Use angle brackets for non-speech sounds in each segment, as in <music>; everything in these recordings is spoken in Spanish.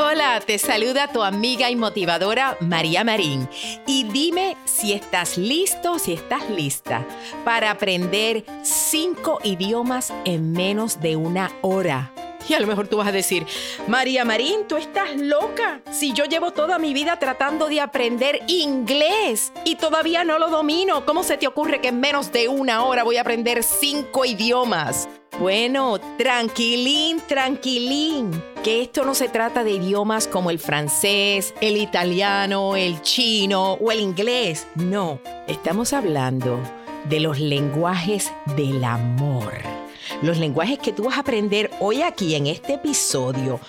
Hola, te saluda tu amiga y motivadora María Marín. Y dime si estás listo, si estás lista para aprender cinco idiomas en menos de una hora. <laughs> Y a lo mejor tú vas a decir, María Marín, tú estás loca. Si yo llevo toda mi vida tratando de aprender inglés y todavía no lo domino, ¿cómo se te ocurre que en menos de una hora voy a aprender cinco idiomas? Bueno, tranquilín, tranquilín, que esto no se trata de idiomas como el francés, el italiano, el chino o el inglés. No, estamos hablando de los lenguajes del amor los lenguajes que tú vas a aprender hoy aquí en este episodio.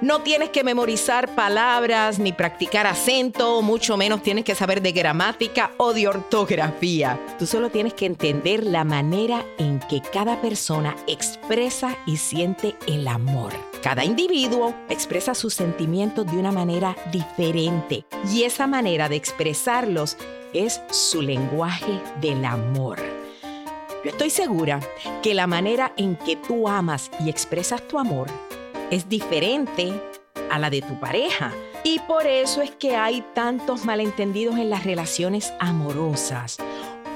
No tienes que memorizar palabras ni practicar acento, mucho menos tienes que saber de gramática o de ortografía. Tú solo tienes que entender la manera en que cada persona expresa y siente el amor. Cada individuo expresa sus sentimientos de una manera diferente y esa manera de expresarlos es su lenguaje del amor. Yo estoy segura que la manera en que tú amas y expresas tu amor es diferente a la de tu pareja. Y por eso es que hay tantos malentendidos en las relaciones amorosas.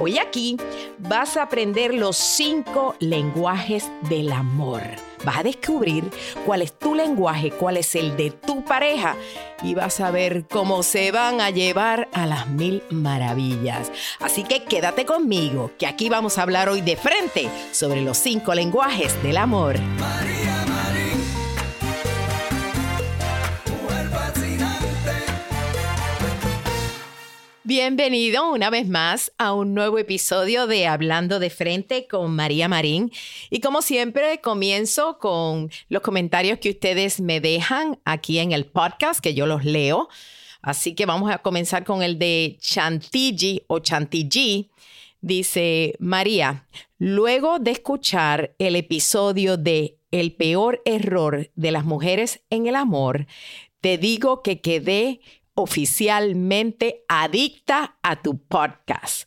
Hoy aquí vas a aprender los cinco lenguajes del amor. Vas a descubrir cuál es tu lenguaje, cuál es el de tu pareja y vas a ver cómo se van a llevar a las mil maravillas. Así que quédate conmigo, que aquí vamos a hablar hoy de frente sobre los cinco lenguajes del amor. Bienvenido una vez más a un nuevo episodio de Hablando de Frente con María Marín. Y como siempre, comienzo con los comentarios que ustedes me dejan aquí en el podcast, que yo los leo. Así que vamos a comenzar con el de Chantilly o Chantilly. Dice María, luego de escuchar el episodio de El peor error de las mujeres en el amor, te digo que quedé oficialmente adicta a tu podcast.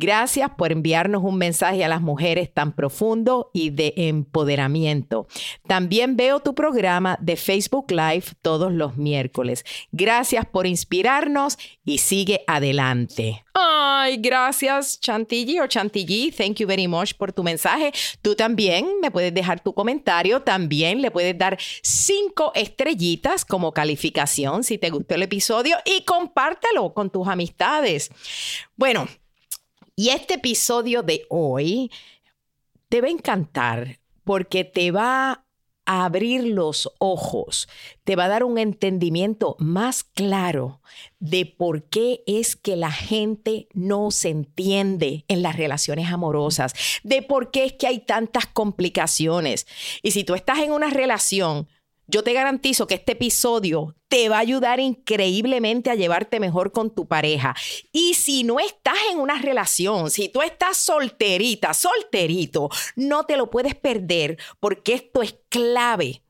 Gracias por enviarnos un mensaje a las mujeres tan profundo y de empoderamiento. También veo tu programa de Facebook Live todos los miércoles. Gracias por inspirarnos y sigue adelante. Ay, gracias Chantilly o Chantilly. Thank you very much por tu mensaje. Tú también me puedes dejar tu comentario. También le puedes dar cinco estrellitas como calificación si te gustó el episodio y compártelo con tus amistades. Bueno, y este episodio de hoy te va a encantar porque te va a abrir los ojos, te va a dar un entendimiento más claro de por qué es que la gente no se entiende en las relaciones amorosas, de por qué es que hay tantas complicaciones. Y si tú estás en una relación yo te garantizo que este episodio te va a ayudar increíblemente a llevarte mejor con tu pareja. Y si no estás en una relación, si tú estás solterita, solterito, no te lo puedes perder porque esto es clave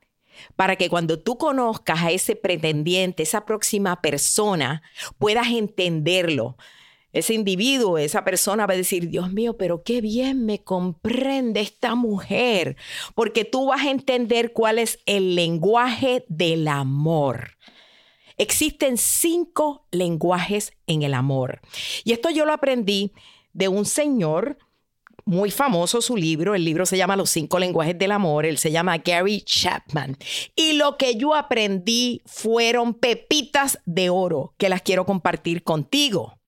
para que cuando tú conozcas a ese pretendiente, esa próxima persona, puedas entenderlo. Ese individuo, esa persona va a decir, Dios mío, pero qué bien me comprende esta mujer, porque tú vas a entender cuál es el lenguaje del amor. Existen cinco lenguajes en el amor. Y esto yo lo aprendí de un señor muy famoso su libro, el libro se llama Los cinco lenguajes del amor, él se llama Gary Chapman. Y lo que yo aprendí fueron pepitas de oro que las quiero compartir contigo.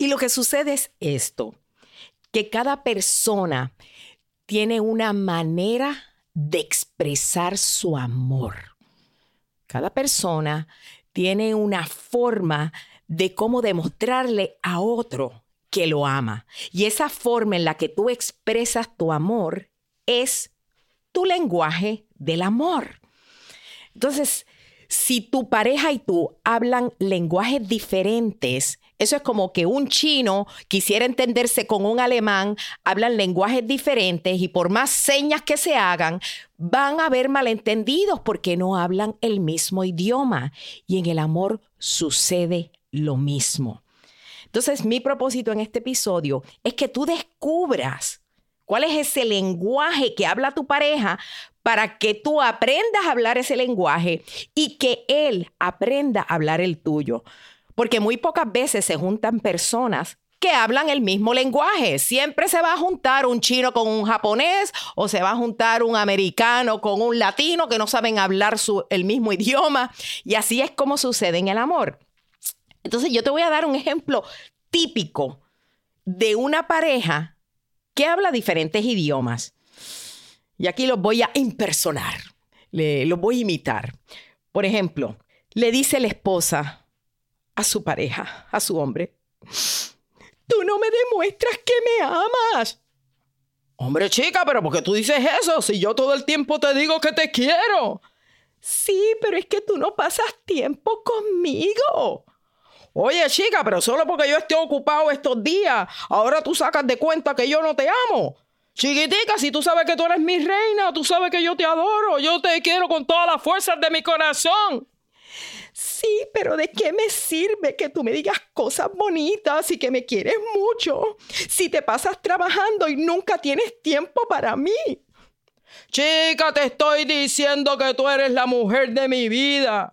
Y lo que sucede es esto, que cada persona tiene una manera de expresar su amor. Cada persona tiene una forma de cómo demostrarle a otro que lo ama. Y esa forma en la que tú expresas tu amor es tu lenguaje del amor. Entonces, si tu pareja y tú hablan lenguajes diferentes, eso es como que un chino quisiera entenderse con un alemán, hablan lenguajes diferentes y por más señas que se hagan, van a haber malentendidos porque no hablan el mismo idioma. Y en el amor sucede lo mismo. Entonces, mi propósito en este episodio es que tú descubras cuál es ese lenguaje que habla tu pareja para que tú aprendas a hablar ese lenguaje y que él aprenda a hablar el tuyo porque muy pocas veces se juntan personas que hablan el mismo lenguaje. Siempre se va a juntar un chino con un japonés o se va a juntar un americano con un latino que no saben hablar el mismo idioma. Y así es como sucede en el amor. Entonces yo te voy a dar un ejemplo típico de una pareja que habla diferentes idiomas. Y aquí los voy a impersonar, los voy a imitar. Por ejemplo, le dice la esposa, a su pareja, a su hombre. Tú no me demuestras que me amas. Hombre, chica, pero ¿por qué tú dices eso? Si yo todo el tiempo te digo que te quiero. Sí, pero es que tú no pasas tiempo conmigo. Oye, chica, pero solo porque yo esté ocupado estos días, ahora tú sacas de cuenta que yo no te amo. Chiquitica, si tú sabes que tú eres mi reina, tú sabes que yo te adoro, yo te quiero con todas las fuerzas de mi corazón. Sí, pero ¿de qué me sirve que tú me digas cosas bonitas y que me quieres mucho si te pasas trabajando y nunca tienes tiempo para mí? Chica, te estoy diciendo que tú eres la mujer de mi vida.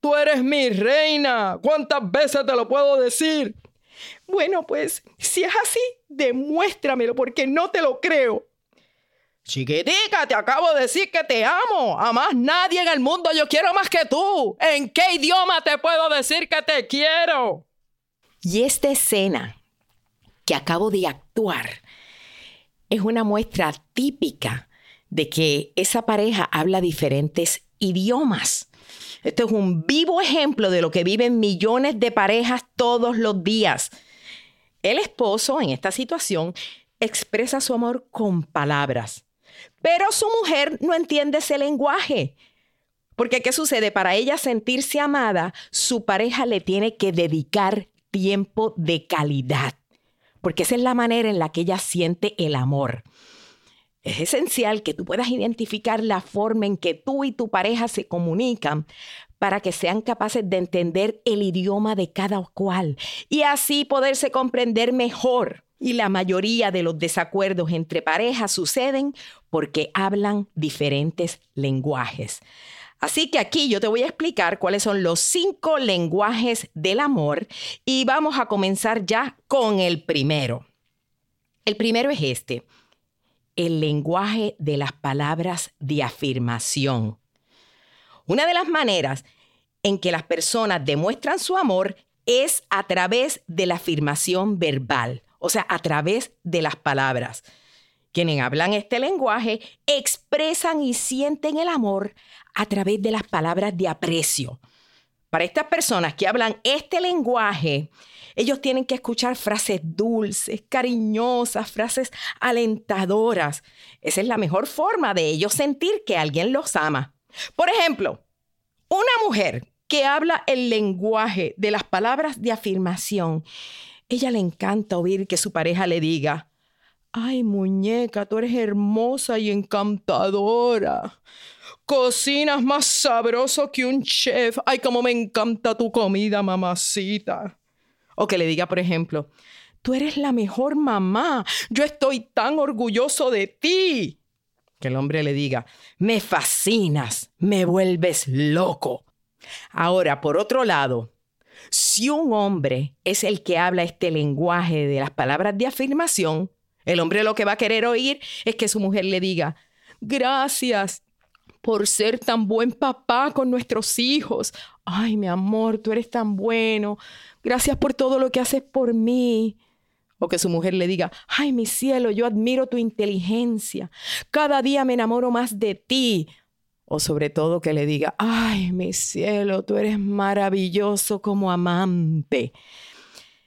Tú eres mi reina. ¿Cuántas veces te lo puedo decir? Bueno, pues si es así, demuéstramelo porque no te lo creo. Chiquitica, te acabo de decir que te amo. A más nadie en el mundo yo quiero más que tú. ¿En qué idioma te puedo decir que te quiero? Y esta escena que acabo de actuar es una muestra típica de que esa pareja habla diferentes idiomas. Este es un vivo ejemplo de lo que viven millones de parejas todos los días. El esposo en esta situación expresa su amor con palabras pero su mujer no entiende ese lenguaje. Porque ¿qué sucede? Para ella sentirse amada, su pareja le tiene que dedicar tiempo de calidad. Porque esa es la manera en la que ella siente el amor. Es esencial que tú puedas identificar la forma en que tú y tu pareja se comunican para que sean capaces de entender el idioma de cada cual y así poderse comprender mejor. Y la mayoría de los desacuerdos entre parejas suceden porque hablan diferentes lenguajes. Así que aquí yo te voy a explicar cuáles son los cinco lenguajes del amor y vamos a comenzar ya con el primero. El primero es este, el lenguaje de las palabras de afirmación. Una de las maneras en que las personas demuestran su amor es a través de la afirmación verbal o sea, a través de las palabras. Quienes hablan este lenguaje expresan y sienten el amor a través de las palabras de aprecio. Para estas personas que hablan este lenguaje, ellos tienen que escuchar frases dulces, cariñosas, frases alentadoras. Esa es la mejor forma de ellos sentir que alguien los ama. Por ejemplo, una mujer que habla el lenguaje de las palabras de afirmación ella le encanta oír que su pareja le diga, ay muñeca, tú eres hermosa y encantadora. Cocinas más sabroso que un chef. Ay, cómo me encanta tu comida, mamacita. O que le diga, por ejemplo, tú eres la mejor mamá, yo estoy tan orgulloso de ti. Que el hombre le diga, me fascinas, me vuelves loco. Ahora, por otro lado, si un hombre es el que habla este lenguaje de las palabras de afirmación, el hombre lo que va a querer oír es que su mujer le diga, gracias por ser tan buen papá con nuestros hijos. Ay, mi amor, tú eres tan bueno. Gracias por todo lo que haces por mí. O que su mujer le diga, ay, mi cielo, yo admiro tu inteligencia. Cada día me enamoro más de ti. O sobre todo que le diga, ay, mi cielo, tú eres maravilloso como amante.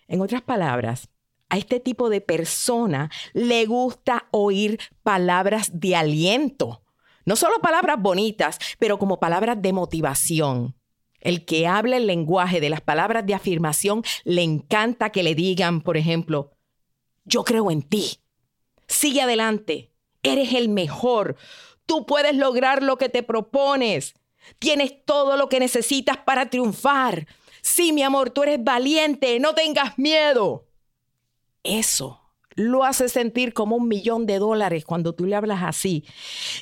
En otras palabras, a este tipo de persona le gusta oír palabras de aliento. No solo palabras bonitas, pero como palabras de motivación. El que habla el lenguaje de las palabras de afirmación le encanta que le digan, por ejemplo, yo creo en ti. Sigue adelante. Eres el mejor. Tú puedes lograr lo que te propones. Tienes todo lo que necesitas para triunfar. Sí, mi amor, tú eres valiente, no tengas miedo. Eso lo hace sentir como un millón de dólares cuando tú le hablas así.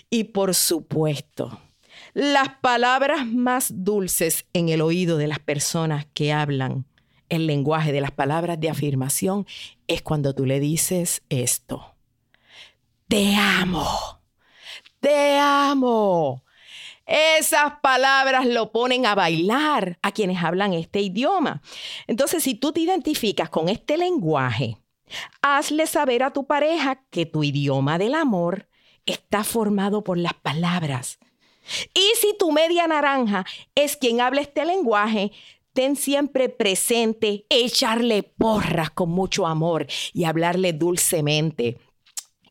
Y por supuesto, las palabras más dulces en el oído de las personas que hablan el lenguaje de las palabras de afirmación es cuando tú le dices esto. Te amo te amo. Esas palabras lo ponen a bailar a quienes hablan este idioma. Entonces, si tú te identificas con este lenguaje, hazle saber a tu pareja que tu idioma del amor está formado por las palabras. Y si tu media naranja es quien habla este lenguaje, ten siempre presente echarle porras con mucho amor y hablarle dulcemente.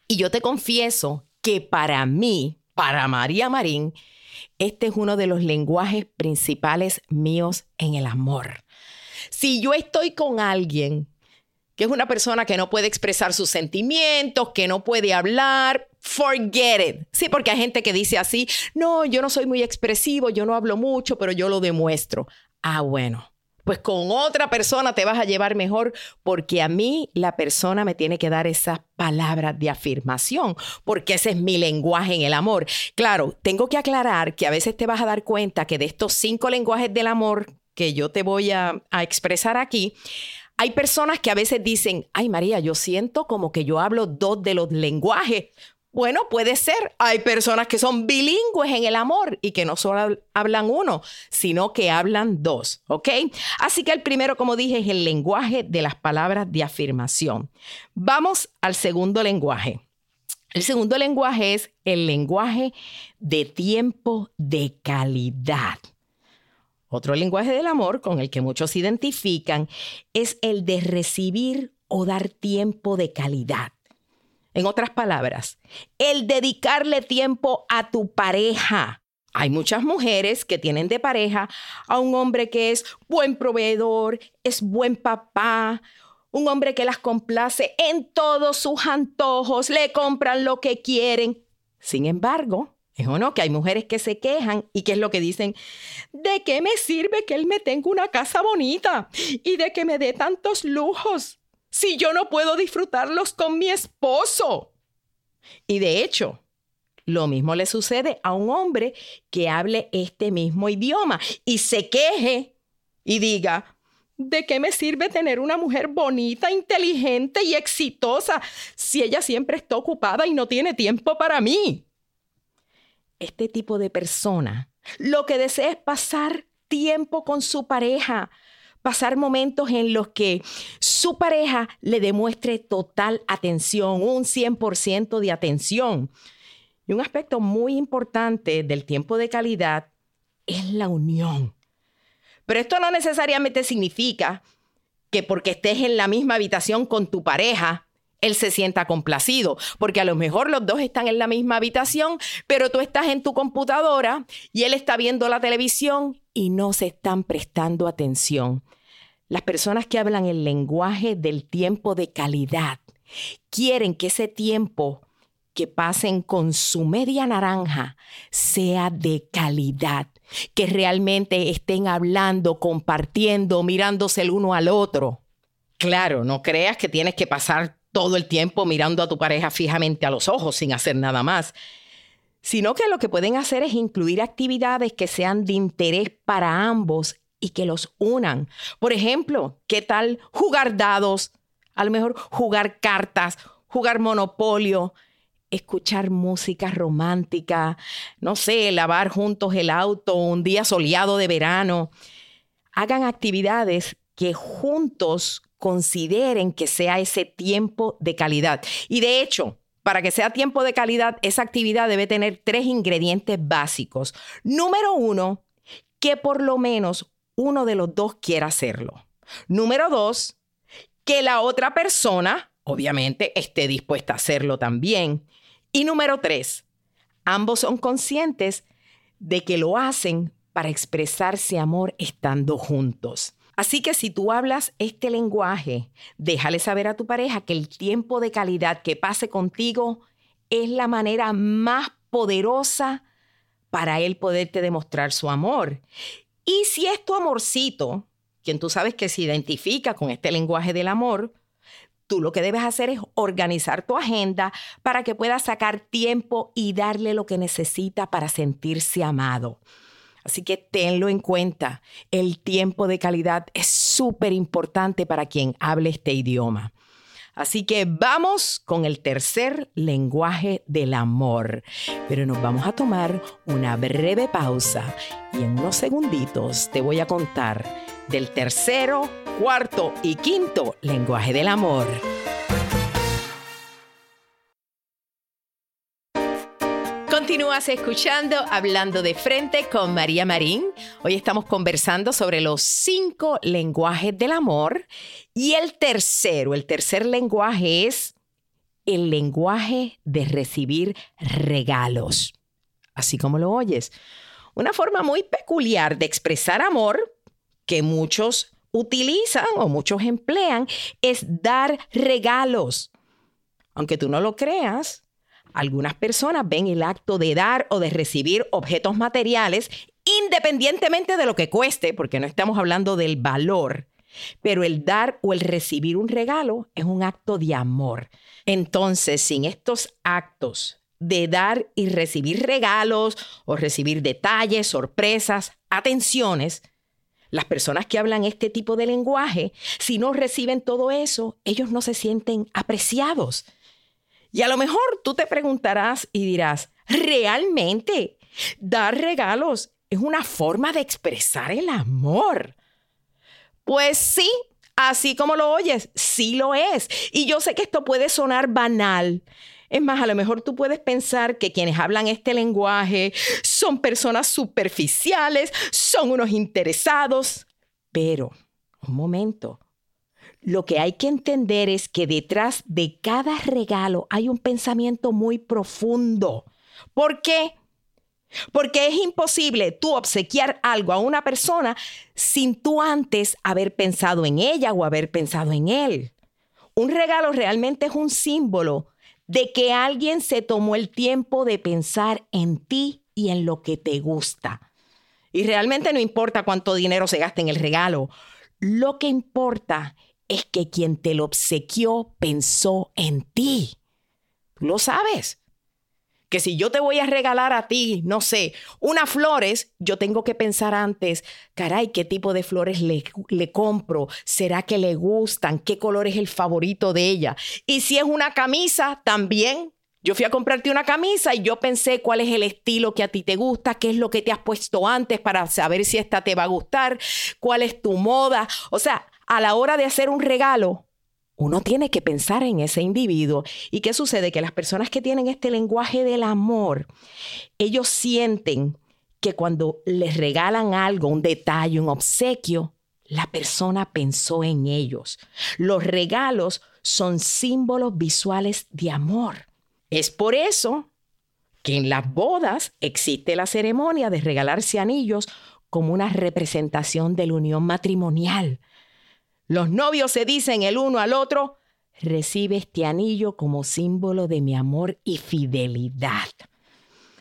Y yo te confieso que para mí, para María Marín, este es uno de los lenguajes principales míos en el amor. Si yo estoy con alguien que es una persona que no puede expresar sus sentimientos, que no puede hablar, forget it. Sí, porque hay gente que dice así, no, yo no soy muy expresivo, yo no hablo mucho, pero yo lo demuestro. Ah, bueno, pues con otra persona te vas a llevar mejor porque a mí la persona me tiene que dar esas palabras de afirmación, porque ese es mi lenguaje en el amor. Claro, tengo que aclarar que a veces te vas a dar cuenta que de estos cinco lenguajes del amor que yo te voy a, a expresar aquí, hay personas que a veces dicen, ay María, yo siento como que yo hablo dos de los lenguajes. Bueno, puede ser. Hay personas que son bilingües en el amor y que no solo hablan uno, sino que hablan dos, ¿ok? Así que el primero, como dije, es el lenguaje de las palabras de afirmación. Vamos al segundo lenguaje. El segundo lenguaje es el lenguaje de tiempo de calidad. Otro lenguaje del amor con el que muchos se identifican es el de recibir o dar tiempo de calidad. En otras palabras, el dedicarle tiempo a tu pareja. Hay muchas mujeres que tienen de pareja a un hombre que es buen proveedor, es buen papá, un hombre que las complace en todos sus antojos, le compran lo que quieren. Sin embargo, es o no que hay mujeres que se quejan y que es lo que dicen, ¿de qué me sirve que él me tenga una casa bonita y de que me dé tantos lujos? Si yo no puedo disfrutarlos con mi esposo? Y de hecho, lo mismo le sucede a un hombre que hable este mismo idioma y se queje y diga, ¿de qué me sirve tener una mujer bonita, inteligente y exitosa si ella siempre está ocupada y no tiene tiempo para mí? Este tipo de persona lo que desea es pasar tiempo con su pareja, pasar momentos en los que su pareja le demuestre total atención, un 100% de atención. Y un aspecto muy importante del tiempo de calidad es la unión. Pero esto no necesariamente significa que porque estés en la misma habitación con tu pareja, él se sienta complacido, porque a lo mejor los dos están en la misma habitación, pero tú estás en tu computadora y él está viendo la televisión y no se están prestando atención. Las personas que hablan el lenguaje del tiempo de calidad quieren que ese tiempo que pasen con su media naranja sea de calidad, que realmente estén hablando, compartiendo, mirándose el uno al otro. Claro, no creas que tienes que pasar todo el tiempo mirando a tu pareja fijamente a los ojos sin hacer nada más, sino que lo que pueden hacer es incluir actividades que sean de interés para ambos y que los unan. Por ejemplo, ¿qué tal jugar dados? A lo mejor jugar cartas, jugar monopolio, escuchar música romántica, no sé, lavar juntos el auto un día soleado de verano. Hagan actividades que juntos consideren que sea ese tiempo de calidad. Y de hecho, para que sea tiempo de calidad, esa actividad debe tener tres ingredientes básicos. Número uno, que por lo menos uno de los dos quiera hacerlo. Número dos, que la otra persona, obviamente, esté dispuesta a hacerlo también. Y número tres, ambos son conscientes de que lo hacen para expresarse amor estando juntos. Así que si tú hablas este lenguaje, déjale saber a tu pareja que el tiempo de calidad que pase contigo es la manera más poderosa para él poderte demostrar su amor. Y si es tu amorcito, quien tú sabes que se identifica con este lenguaje del amor, tú lo que debes hacer es organizar tu agenda para que puedas sacar tiempo y darle lo que necesita para sentirse amado. Así que tenlo en cuenta. El tiempo de calidad es súper importante para quien hable este idioma. Así que vamos con el tercer lenguaje del amor. Pero nos vamos a tomar una breve pausa y en unos segunditos te voy a contar del tercero, cuarto y quinto lenguaje del amor. Continúas escuchando Hablando de Frente con María Marín. Hoy estamos conversando sobre los cinco lenguajes del amor y el tercero, el tercer lenguaje es el lenguaje de recibir regalos. Así como lo oyes. Una forma muy peculiar de expresar amor que muchos utilizan o muchos emplean es dar regalos. Aunque tú no lo creas, algunas personas ven el acto de dar o de recibir objetos materiales independientemente de lo que cueste, porque no estamos hablando del valor, pero el dar o el recibir un regalo es un acto de amor. Entonces, sin estos actos de dar y recibir regalos o recibir detalles, sorpresas, atenciones, las personas que hablan este tipo de lenguaje, si no reciben todo eso, ellos no se sienten apreciados. Y a lo mejor tú te preguntarás y dirás, ¿realmente dar regalos es una forma de expresar el amor? Pues sí, así como lo oyes, sí lo es. Y yo sé que esto puede sonar banal. Es más, a lo mejor tú puedes pensar que quienes hablan este lenguaje son personas superficiales, son unos interesados. Pero, un momento, lo que hay que entender es que detrás de cada regalo hay un pensamiento muy profundo. ¿Por qué? Porque es imposible tú obsequiar algo a una persona sin tú antes haber pensado en ella o haber pensado en él. Un regalo realmente es un símbolo de que alguien se tomó el tiempo de pensar en ti y en lo que te gusta. Y realmente no importa cuánto dinero se gaste en el regalo. Lo que importa es que quien te lo obsequió pensó en ti. lo sabes. Que si yo te voy a regalar a ti, no sé, unas flores, yo tengo que pensar antes, caray, ¿qué tipo de flores le, le compro? ¿Será que le gustan? ¿Qué color es el favorito de ella? Y si es una camisa, también yo fui a comprarte una camisa y yo pensé cuál es el estilo que a ti te gusta, qué es lo que te has puesto antes para saber si esta te va a gustar, cuál es tu moda. O sea, a la hora de hacer un regalo, uno tiene que pensar en ese individuo. ¿Y qué sucede? Que las personas que tienen este lenguaje del amor, ellos sienten que cuando les regalan algo, un detalle, un obsequio, la persona pensó en ellos. Los regalos son símbolos visuales de amor. Es por eso que en las bodas existe la ceremonia de regalarse anillos como una representación de la unión matrimonial. Los novios se dicen el uno al otro, recibe este anillo como símbolo de mi amor y fidelidad.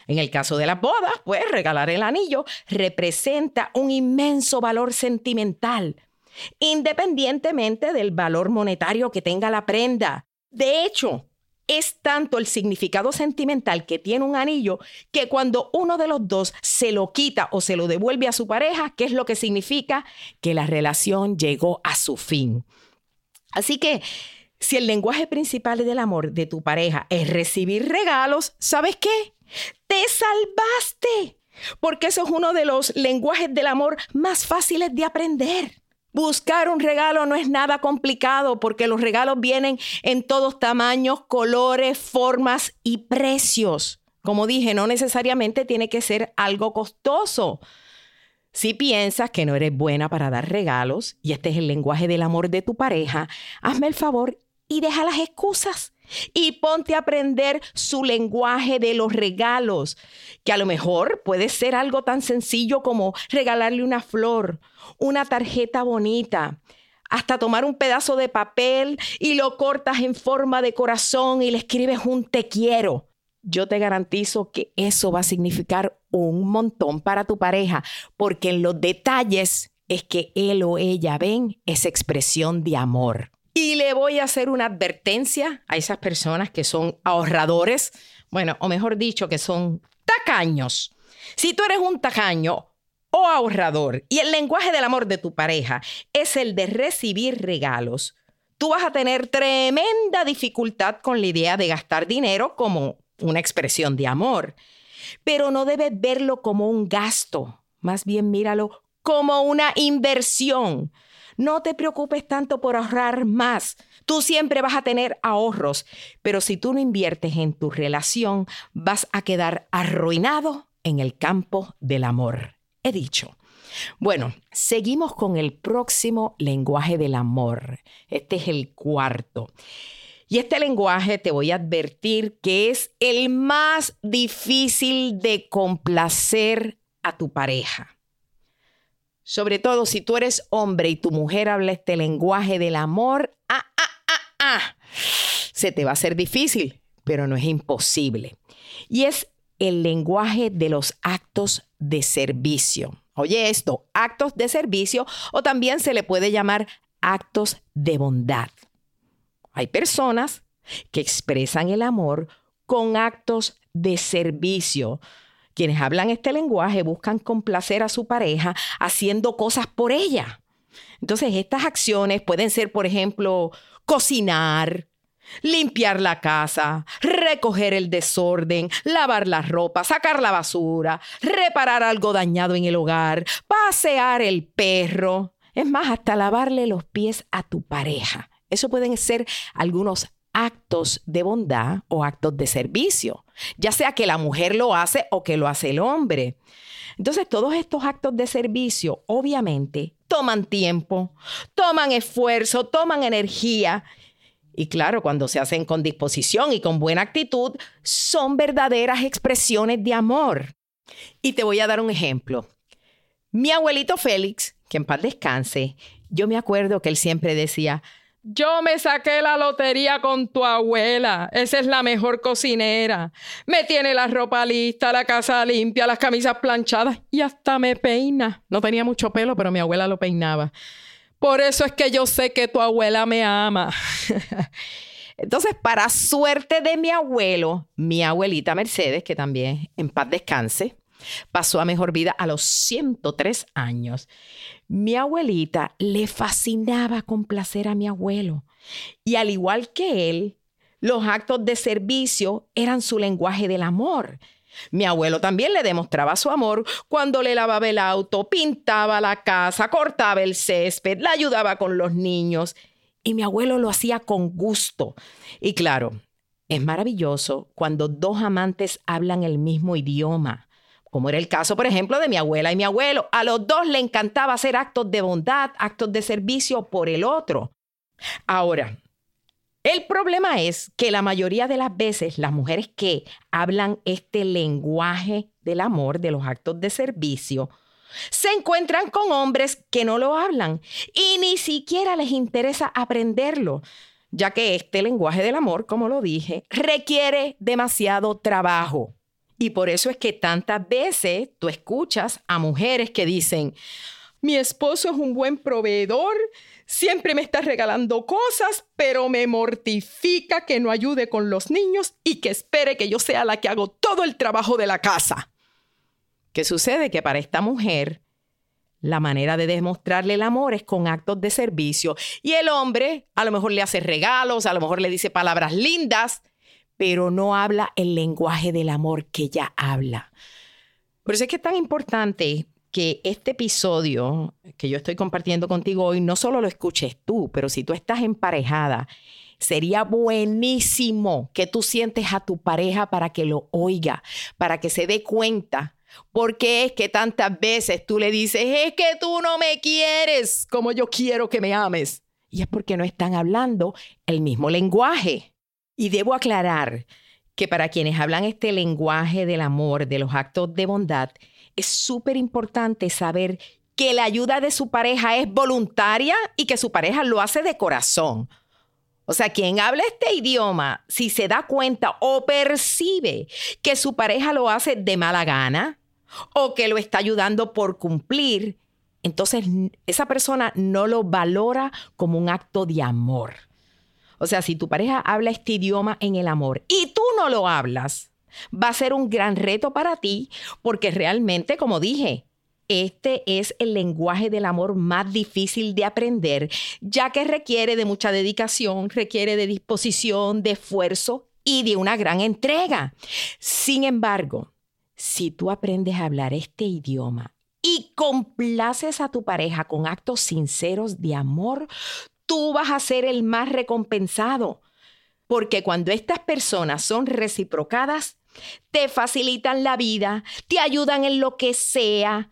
En el caso de las bodas, pues regalar el anillo representa un inmenso valor sentimental. independientemente del valor monetario que tenga la prenda. De hecho, es tanto el significado sentimental que tiene un anillo que cuando uno de los dos se lo quita o se lo devuelve a su pareja, ¿qué es lo que significa? Que la relación llegó a su fin. Así que si el lenguaje principal del amor de tu pareja es recibir regalos, ¿sabes qué? Te salvaste. Porque eso es uno de los lenguajes del amor más fáciles de aprender. Buscar un regalo no es nada complicado porque los regalos vienen en todos tamaños, colores, formas y precios. Como dije, no necesariamente tiene que ser algo costoso. Si piensas que no eres buena para dar regalos y este es el lenguaje del amor de tu pareja, hazme el favor y deja las excusas y ponte a aprender su lenguaje de los regalos, que a lo mejor puede ser algo tan sencillo como regalarle una flor, una tarjeta bonita, hasta tomar un pedazo de papel y lo cortas en forma de corazón y le escribes un te quiero. Yo te garantizo que eso va a significar un montón para tu pareja, porque en los detalles es que él o ella ven esa expresión de amor. Y le voy a hacer una advertencia a esas personas que son ahorradores, bueno, o mejor dicho, que son tacaños. Si tú eres un tacaño o ahorrador y el lenguaje del amor de tu pareja es el de recibir regalos, tú vas a tener tremenda dificultad con la idea de gastar dinero como una expresión de amor. Pero no debes verlo como un gasto, más bien míralo como una inversión. No te preocupes tanto por ahorrar más. Tú siempre vas a tener ahorros, pero si tú no inviertes en tu relación, vas a quedar arruinado en el campo del amor. He dicho. Bueno, seguimos con el próximo lenguaje del amor. Este es el cuarto. Y este lenguaje te voy a advertir que es el más difícil de complacer a tu pareja. Sobre todo si tú eres hombre y tu mujer habla este lenguaje del amor, ah, ah, ah, ah, se te va a hacer difícil, pero no es imposible. Y es el lenguaje de los actos de servicio. Oye esto, actos de servicio o también se le puede llamar actos de bondad. Hay personas que expresan el amor con actos de servicio. Quienes hablan este lenguaje buscan complacer a su pareja haciendo cosas por ella. Entonces, estas acciones pueden ser, por ejemplo, cocinar, limpiar la casa, recoger el desorden, lavar la ropa, sacar la basura, reparar algo dañado en el hogar, pasear el perro. Es más, hasta lavarle los pies a tu pareja. Eso pueden ser algunos actos de bondad o actos de servicio, ya sea que la mujer lo hace o que lo hace el hombre. Entonces, todos estos actos de servicio, obviamente, toman tiempo, toman esfuerzo, toman energía. Y claro, cuando se hacen con disposición y con buena actitud, son verdaderas expresiones de amor. Y te voy a dar un ejemplo. Mi abuelito Félix, que en paz descanse, yo me acuerdo que él siempre decía, yo me saqué la lotería con tu abuela. Esa es la mejor cocinera. Me tiene la ropa lista, la casa limpia, las camisas planchadas y hasta me peina. No tenía mucho pelo, pero mi abuela lo peinaba. Por eso es que yo sé que tu abuela me ama. <laughs> Entonces, para suerte de mi abuelo, mi abuelita Mercedes, que también en paz descanse, Pasó a mejor vida a los 103 años. Mi abuelita le fascinaba complacer a mi abuelo. Y al igual que él, los actos de servicio eran su lenguaje del amor. Mi abuelo también le demostraba su amor cuando le lavaba el auto, pintaba la casa, cortaba el césped, la ayudaba con los niños. Y mi abuelo lo hacía con gusto. Y claro, es maravilloso cuando dos amantes hablan el mismo idioma como era el caso, por ejemplo, de mi abuela y mi abuelo. A los dos le encantaba hacer actos de bondad, actos de servicio por el otro. Ahora, el problema es que la mayoría de las veces las mujeres que hablan este lenguaje del amor, de los actos de servicio, se encuentran con hombres que no lo hablan y ni siquiera les interesa aprenderlo, ya que este lenguaje del amor, como lo dije, requiere demasiado trabajo. Y por eso es que tantas veces tú escuchas a mujeres que dicen, Mi esposo es un buen proveedor, siempre me está regalando cosas, pero me mortifica que no ayude con los niños y que espere que yo sea la que hago todo el trabajo de la casa. ¿Qué sucede? Que para esta mujer, la manera de demostrarle el amor es con actos de servicio. Y el hombre a lo mejor le hace regalos, a lo mejor le dice palabras lindas, pero no habla el lenguaje del amor que ella habla. Por eso es que es tan importante que este episodio que yo estoy compartiendo contigo hoy no solo lo escuches tú, pero si tú estás emparejada, sería buenísimo que tú sientes a tu pareja para que lo oiga, para que se dé cuenta porque es que tantas veces tú le dices, es que tú no me quieres como yo quiero que me ames. Y es porque no están hablando el mismo lenguaje. Y debo aclarar que para quienes hablan este lenguaje del amor, de los actos de bondad, es súper importante saber que la ayuda de su pareja es voluntaria y que su pareja lo hace de corazón. O sea, quien habla este idioma, si se da cuenta o percibe que su pareja lo hace de mala gana o que lo está ayudando por cumplir, entonces esa persona no lo valora como un acto de amor. O sea, si tu pareja habla este idioma en el amor y tú no lo hablas, va a ser un gran reto para ti porque realmente, como dije, este es el lenguaje del amor más difícil de aprender, ya que requiere de mucha dedicación, requiere de disposición, de esfuerzo y de una gran entrega. Sin embargo, si tú aprendes a hablar este idioma y complaces a tu pareja con actos sinceros de amor, tú vas a ser el más recompensado. Porque cuando estas personas son reciprocadas, te facilitan la vida, te ayudan en lo que sea,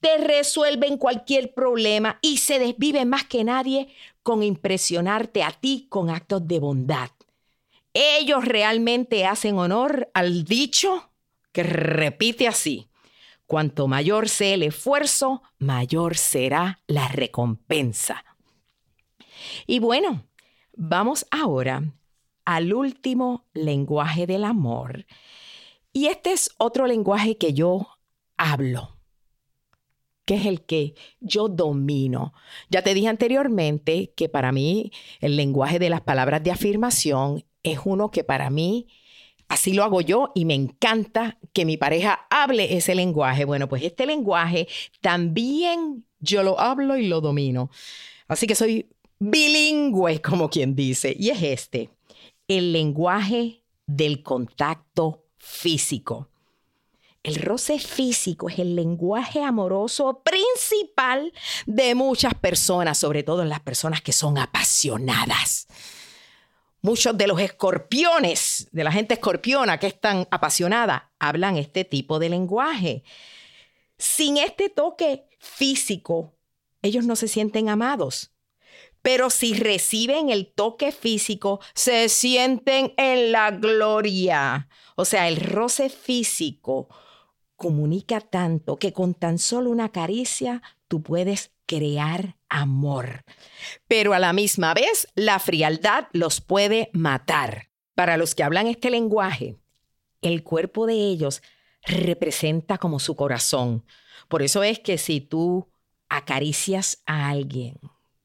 te resuelven cualquier problema y se desviven más que nadie con impresionarte a ti con actos de bondad. Ellos realmente hacen honor al dicho que repite así. Cuanto mayor sea el esfuerzo, mayor será la recompensa. Y bueno, vamos ahora al último lenguaje del amor. Y este es otro lenguaje que yo hablo que es el que yo domino. Ya te dije anteriormente que para mí el lenguaje de las palabras de afirmación es uno que para mí así lo hago yo y me encanta que mi pareja hable ese lenguaje. Bueno, pues este lenguaje también yo lo hablo y lo domino. Así que soy bilingüe, como quien dice, y es este, el lenguaje del contacto físico. El roce físico es el lenguaje amoroso principal de muchas personas, sobre todo en las personas que son apasionadas. Muchos de los escorpiones, de la gente escorpiona que es tan apasionada, hablan este tipo de lenguaje. Sin este toque físico, ellos no se sienten amados. Pero si reciben el toque físico, se sienten en la gloria. O sea, el roce físico comunica tanto que con tan solo una caricia tú puedes crear amor. Pero a la misma vez, la frialdad los puede matar. Para los que hablan este lenguaje, el cuerpo de ellos representa como su corazón. Por eso es que si tú acaricias a alguien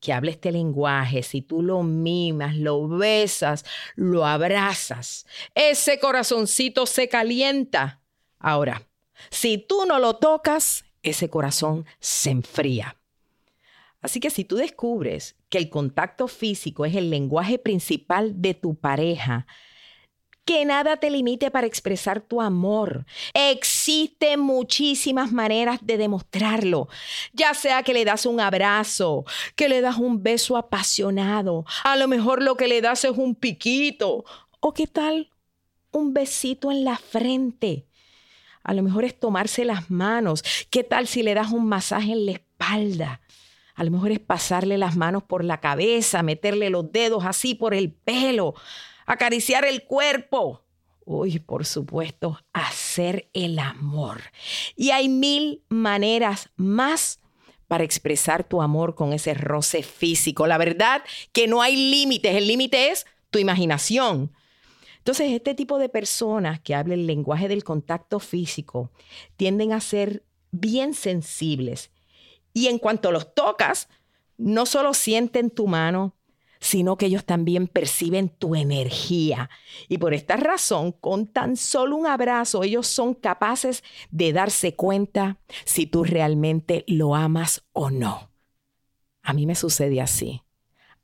que habla este lenguaje, si tú lo mimas, lo besas, lo abrazas, ese corazoncito se calienta. Ahora, si tú no lo tocas, ese corazón se enfría. Así que si tú descubres que el contacto físico es el lenguaje principal de tu pareja, que nada te limite para expresar tu amor. Existen muchísimas maneras de demostrarlo, ya sea que le das un abrazo, que le das un beso apasionado, a lo mejor lo que le das es un piquito, o qué tal un besito en la frente. A lo mejor es tomarse las manos. ¿Qué tal si le das un masaje en la espalda? A lo mejor es pasarle las manos por la cabeza, meterle los dedos así por el pelo, acariciar el cuerpo. Uy, por supuesto, hacer el amor. Y hay mil maneras más para expresar tu amor con ese roce físico. La verdad que no hay límites. El límite es tu imaginación. Entonces, este tipo de personas que hablan el lenguaje del contacto físico tienden a ser bien sensibles Y en cuanto los tocas, no solo sienten tu mano, sino que ellos también perciben tu energía. Y por esta razón, con tan solo un abrazo, ellos son capaces de darse cuenta si tú realmente lo amas o no. A mí me sucede así.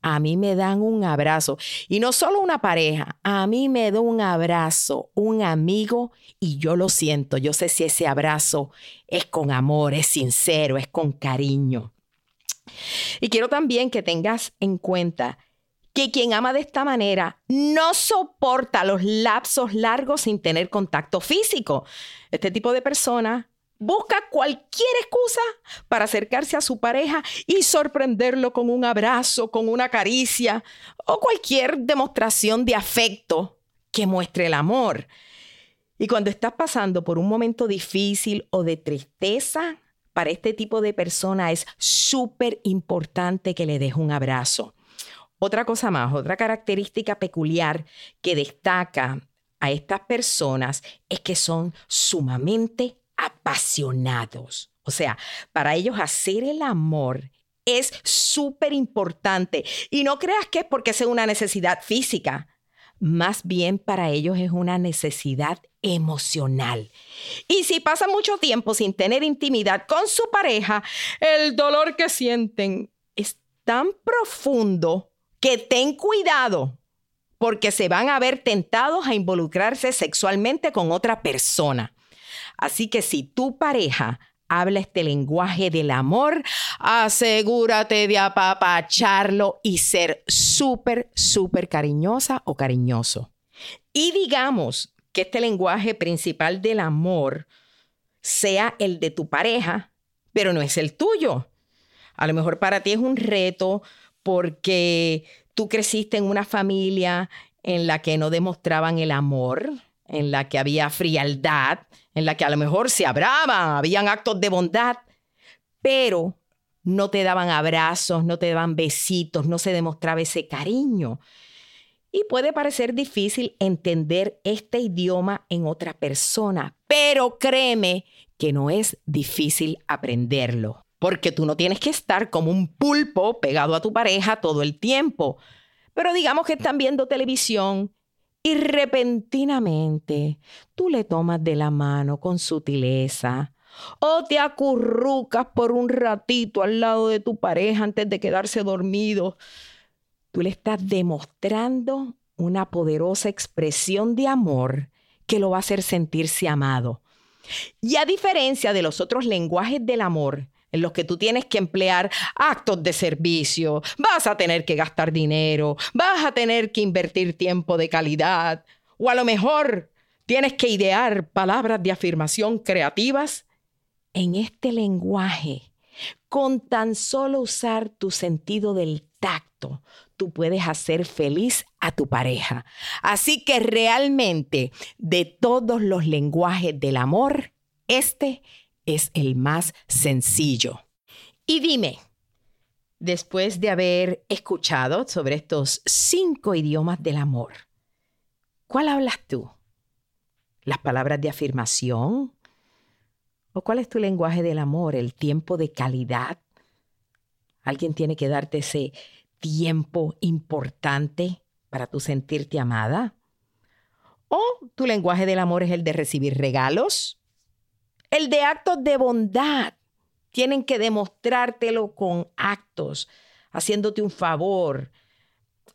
A mí me dan un abrazo. Y no solo una pareja, a mí me da un abrazo, un amigo, y yo lo siento. Yo sé si ese abrazo es con amor, es sincero, es con cariño. Y quiero también que tengas en cuenta que quien ama de esta manera no soporta los lapsos largos sin tener contacto físico. Este tipo de persona busca cualquier excusa para acercarse a su pareja y sorprenderlo con un abrazo, con una caricia o cualquier demostración de afecto que muestre el amor. Y cuando estás pasando por un momento difícil o de tristeza, para este tipo de persona es súper importante que le des un abrazo. Otra cosa más, otra característica peculiar que destaca a estas personas es que son sumamente apasionados. O sea, para ellos hacer el amor es súper importante. Y no creas que es porque sea una necesidad física. Más bien para ellos es una necesidad emocional. Y si pasan mucho tiempo sin tener intimidad con su pareja, el dolor que sienten es tan profundo que ten cuidado porque se van a ver tentados a involucrarse sexualmente con otra persona. Así que si tu pareja habla este lenguaje del amor, asegúrate de apapacharlo y ser súper, súper cariñosa o cariñoso. Y digamos que este lenguaje principal del amor sea el de tu pareja, pero no es el tuyo. A lo mejor para ti es un reto porque tú creciste en una familia en la que no demostraban el amor, en la que había frialdad, en la que a lo mejor se abraban, habían actos de bondad, pero no te daban abrazos, no te daban besitos, no se demostraba ese cariño. Y puede parecer difícil entender este idioma en otra persona, pero créeme que no es difícil aprenderlo, porque tú no tienes que estar como un pulpo pegado a tu pareja todo el tiempo. Pero digamos que están viendo televisión y repentinamente tú le tomas de la mano con sutileza o te acurrucas por un ratito al lado de tu pareja antes de quedarse dormido. Tú le estás demostrando una poderosa expresión de amor que lo va a hacer sentirse amado. Y a diferencia de los otros lenguajes del amor, en los que tú tienes que emplear actos de servicio, vas a tener que gastar dinero, vas a tener que invertir tiempo de calidad, o a lo mejor tienes que idear palabras de afirmación creativas. En este lenguaje, con tan solo usar tu sentido del tacto, tú puedes hacer feliz a tu pareja. Así que realmente, de todos los lenguajes del amor, este es el más sencillo. Y dime, después de haber escuchado sobre estos cinco idiomas del amor, ¿cuál hablas tú? ¿Las palabras de afirmación? ¿O cuál es tu lenguaje del amor? ¿El tiempo de calidad? ¿Alguien tiene que darte ese tiempo importante para tu sentirte amada? ¿O tu lenguaje del amor es el de recibir regalos? El de actos de bondad. Tienen que demostrártelo con actos, haciéndote un favor,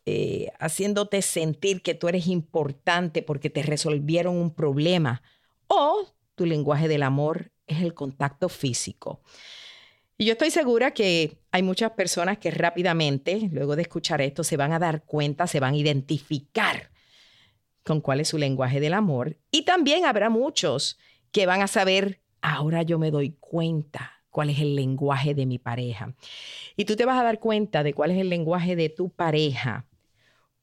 eh, haciéndote sentir que tú eres importante porque te resolvieron un problema. O tu lenguaje del amor es el contacto físico. Y yo estoy segura que hay muchas personas que rápidamente, luego de escuchar esto, se van a dar cuenta, se van a identificar con cuál es su lenguaje del amor. Y también habrá muchos que van a saber ahora yo me doy cuenta cuál es el lenguaje de mi pareja. Y tú te vas a dar cuenta de cuál es el lenguaje de tu pareja,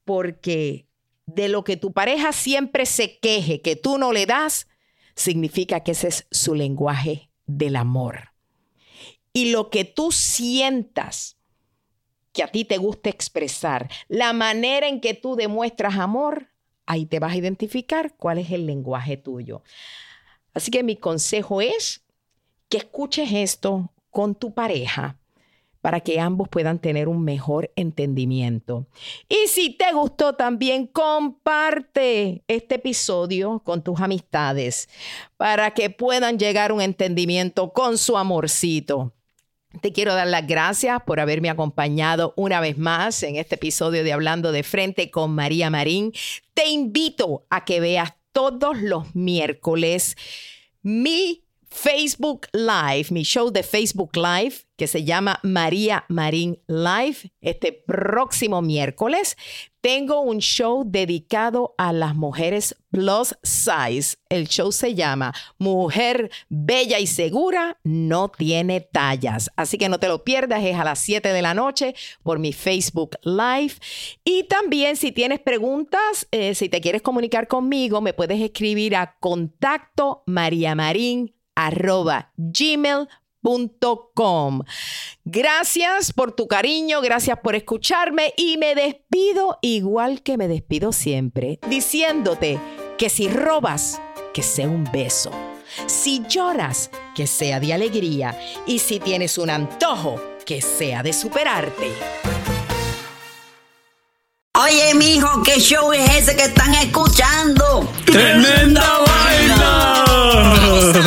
porque de lo que tu pareja siempre se queje que tú no le das, significa que ese es su lenguaje del amor. Y lo que tú sientas que a ti te gusta expresar, la manera en que tú demuestras amor, ahí te vas a identificar cuál es el lenguaje tuyo. Así que mi consejo es que escuches esto con tu pareja para que ambos puedan tener un mejor entendimiento. Y si te gustó también, comparte este episodio con tus amistades para que puedan llegar a un entendimiento con su amorcito. Te quiero dar las gracias por haberme acompañado una vez más en este episodio de Hablando de Frente con María Marín. Te invito a que veas todos los miércoles mi Facebook Live, mi show de Facebook Live que se llama María Marín Live. Este próximo miércoles tengo un show dedicado a las mujeres plus size. El show se llama Mujer Bella y Segura no tiene tallas. Así que no te lo pierdas, es a las 7 de la noche por mi Facebook Live. Y también si tienes preguntas, eh, si te quieres comunicar conmigo, me puedes escribir a contacto mariamarín arroba gmail.com. Gracias por tu cariño, gracias por escucharme y me despido igual que me despido siempre, diciéndote que si robas, que sea un beso. Si lloras, que sea de alegría. Y si tienes un antojo, que sea de superarte. Oye, mijo, ¿qué show es ese que están escuchando? ¡Tremenda vaina! Hola